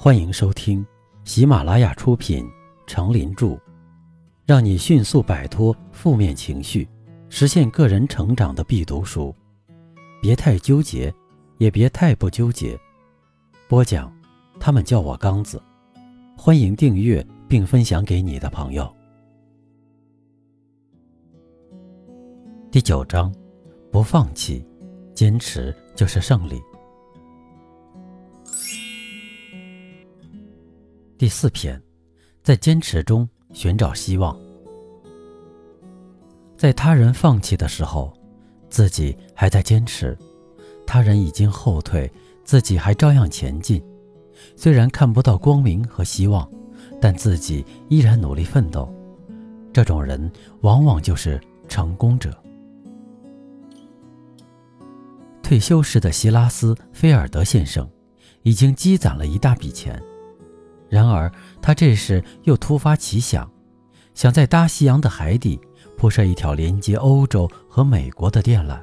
欢迎收听喜马拉雅出品《成林著》，让你迅速摆脱负面情绪，实现个人成长的必读书。别太纠结，也别太不纠结。播讲，他们叫我刚子。欢迎订阅并分享给你的朋友。第九章，不放弃，坚持就是胜利。第四篇，在坚持中寻找希望。在他人放弃的时候，自己还在坚持；他人已经后退，自己还照样前进。虽然看不到光明和希望，但自己依然努力奋斗。这种人往往就是成功者。退休时的希拉斯·菲尔德先生，已经积攒了一大笔钱。然而，他这时又突发奇想，想在大西洋的海底铺设一条连接欧洲和美国的电缆。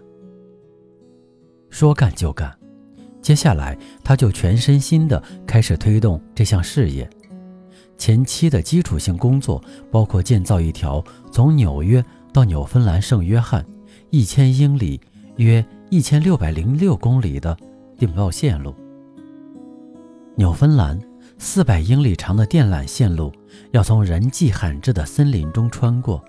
说干就干，接下来他就全身心地开始推动这项事业。前期的基础性工作包括建造一条从纽约到纽芬兰圣约翰一千英里（约一千六百零六公里）的电报线路。纽芬兰。四百英里长的电缆线路要从人迹罕至的森林中穿过，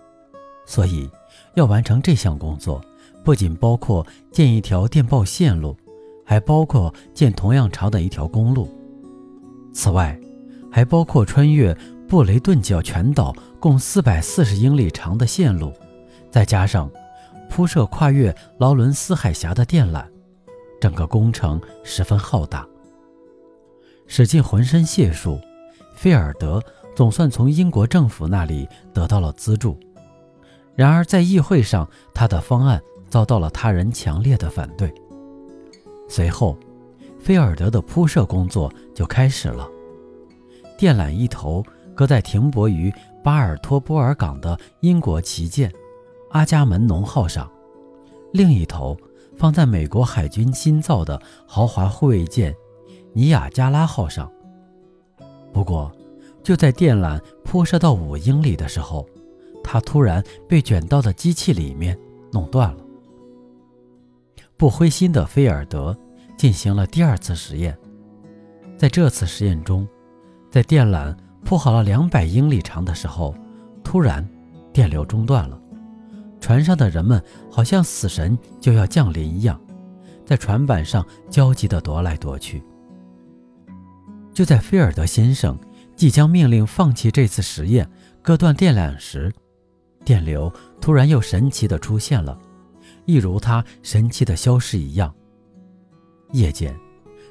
所以要完成这项工作，不仅包括建一条电报线路，还包括建同样长的一条公路。此外，还包括穿越布雷顿角全岛共四百四十英里长的线路，再加上铺设跨越劳伦斯海峡的电缆，整个工程十分浩大。使尽浑身解数，菲尔德总算从英国政府那里得到了资助。然而，在议会上，他的方案遭到了他人强烈的反对。随后，菲尔德的铺设工作就开始了。电缆一头搁在停泊于巴尔托波尔港的英国旗舰“阿伽门农号”上，另一头放在美国海军新造的豪华护卫舰。尼亚加拉号上。不过，就在电缆铺设到五英里的时候，它突然被卷到了机器里面，弄断了。不灰心的菲尔德进行了第二次实验。在这次实验中，在电缆铺好了两百英里长的时候，突然电流中断了。船上的人们好像死神就要降临一样，在船板上焦急地踱来踱去。就在菲尔德先生即将命令放弃这次实验、割断电缆时，电流突然又神奇地出现了，一如它神奇的消失一样。夜间，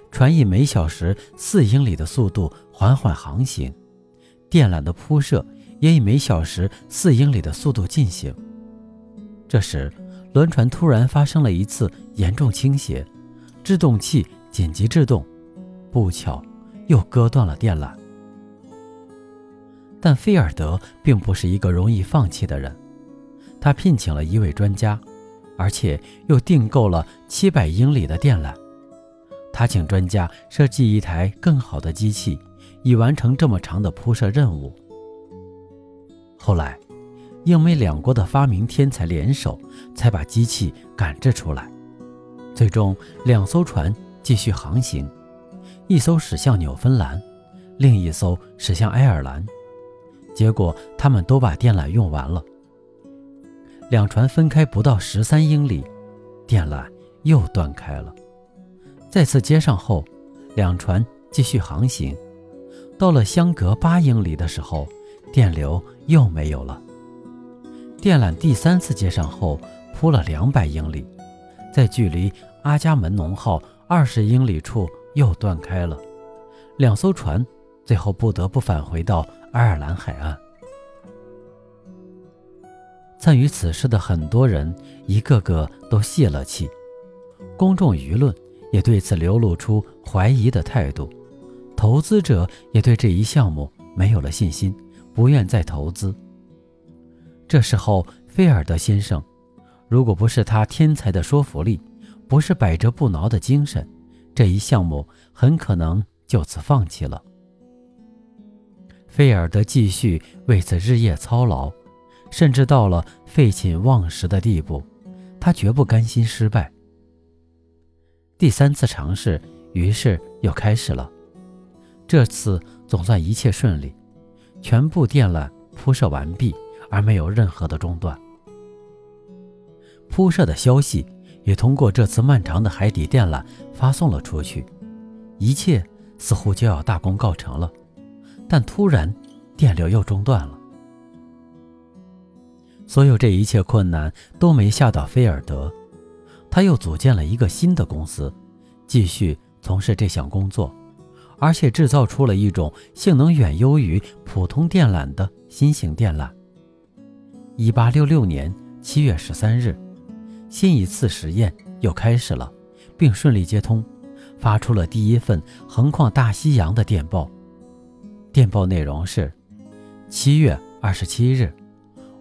船以每小时四英里的速度缓缓航行，电缆的铺设也以每小时四英里的速度进行。这时，轮船突然发生了一次严重倾斜，制动器紧急制动，不巧。又割断了电缆，但菲尔德并不是一个容易放弃的人。他聘请了一位专家，而且又订购了七百英里的电缆。他请专家设计一台更好的机器，以完成这么长的铺设任务。后来，英美两国的发明天才联手，才把机器赶制出来。最终，两艘船继续航行。一艘驶向纽芬兰，另一艘驶向爱尔兰，结果他们都把电缆用完了。两船分开不到十三英里，电缆又断开了。再次接上后，两船继续航行，到了相隔八英里的时候，电流又没有了。电缆第三次接上后，铺了两百英里，在距离阿伽门农号二十英里处。又断开了，两艘船最后不得不返回到爱尔兰海岸。参与此事的很多人一个个都泄了气，公众舆论也对此流露出怀疑的态度，投资者也对这一项目没有了信心，不愿再投资。这时候，菲尔德先生，如果不是他天才的说服力，不是百折不挠的精神。这一项目很可能就此放弃了。菲尔德继续为此日夜操劳，甚至到了废寝忘食的地步。他绝不甘心失败。第三次尝试，于是又开始了。这次总算一切顺利，全部电缆铺设完毕，而没有任何的中断。铺设的消息也通过这次漫长的海底电缆发送了出去，一切似乎就要大功告成了。但突然，电流又中断了。所有这一切困难都没吓到菲尔德，他又组建了一个新的公司，继续从事这项工作。而且制造出了一种性能远优于普通电缆的新型电缆。一八六六年七月十三日，新一次实验又开始了，并顺利接通，发出了第一份横跨大西洋的电报。电报内容是：七月二十七日，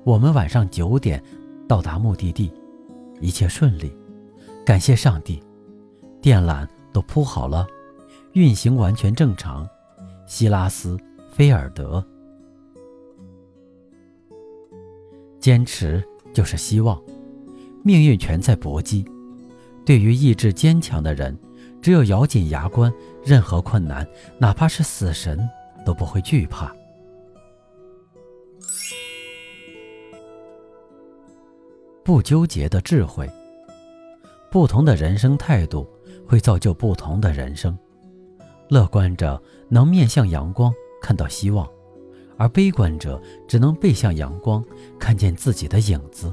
我们晚上九点到达目的地，一切顺利，感谢上帝，电缆都铺好了。运行完全正常，希拉斯·菲尔德。坚持就是希望，命运全在搏击。对于意志坚强的人，只有咬紧牙关，任何困难，哪怕是死神，都不会惧怕。不纠结的智慧，不同的人生态度会造就不同的人生。乐观者能面向阳光看到希望，而悲观者只能背向阳光看见自己的影子。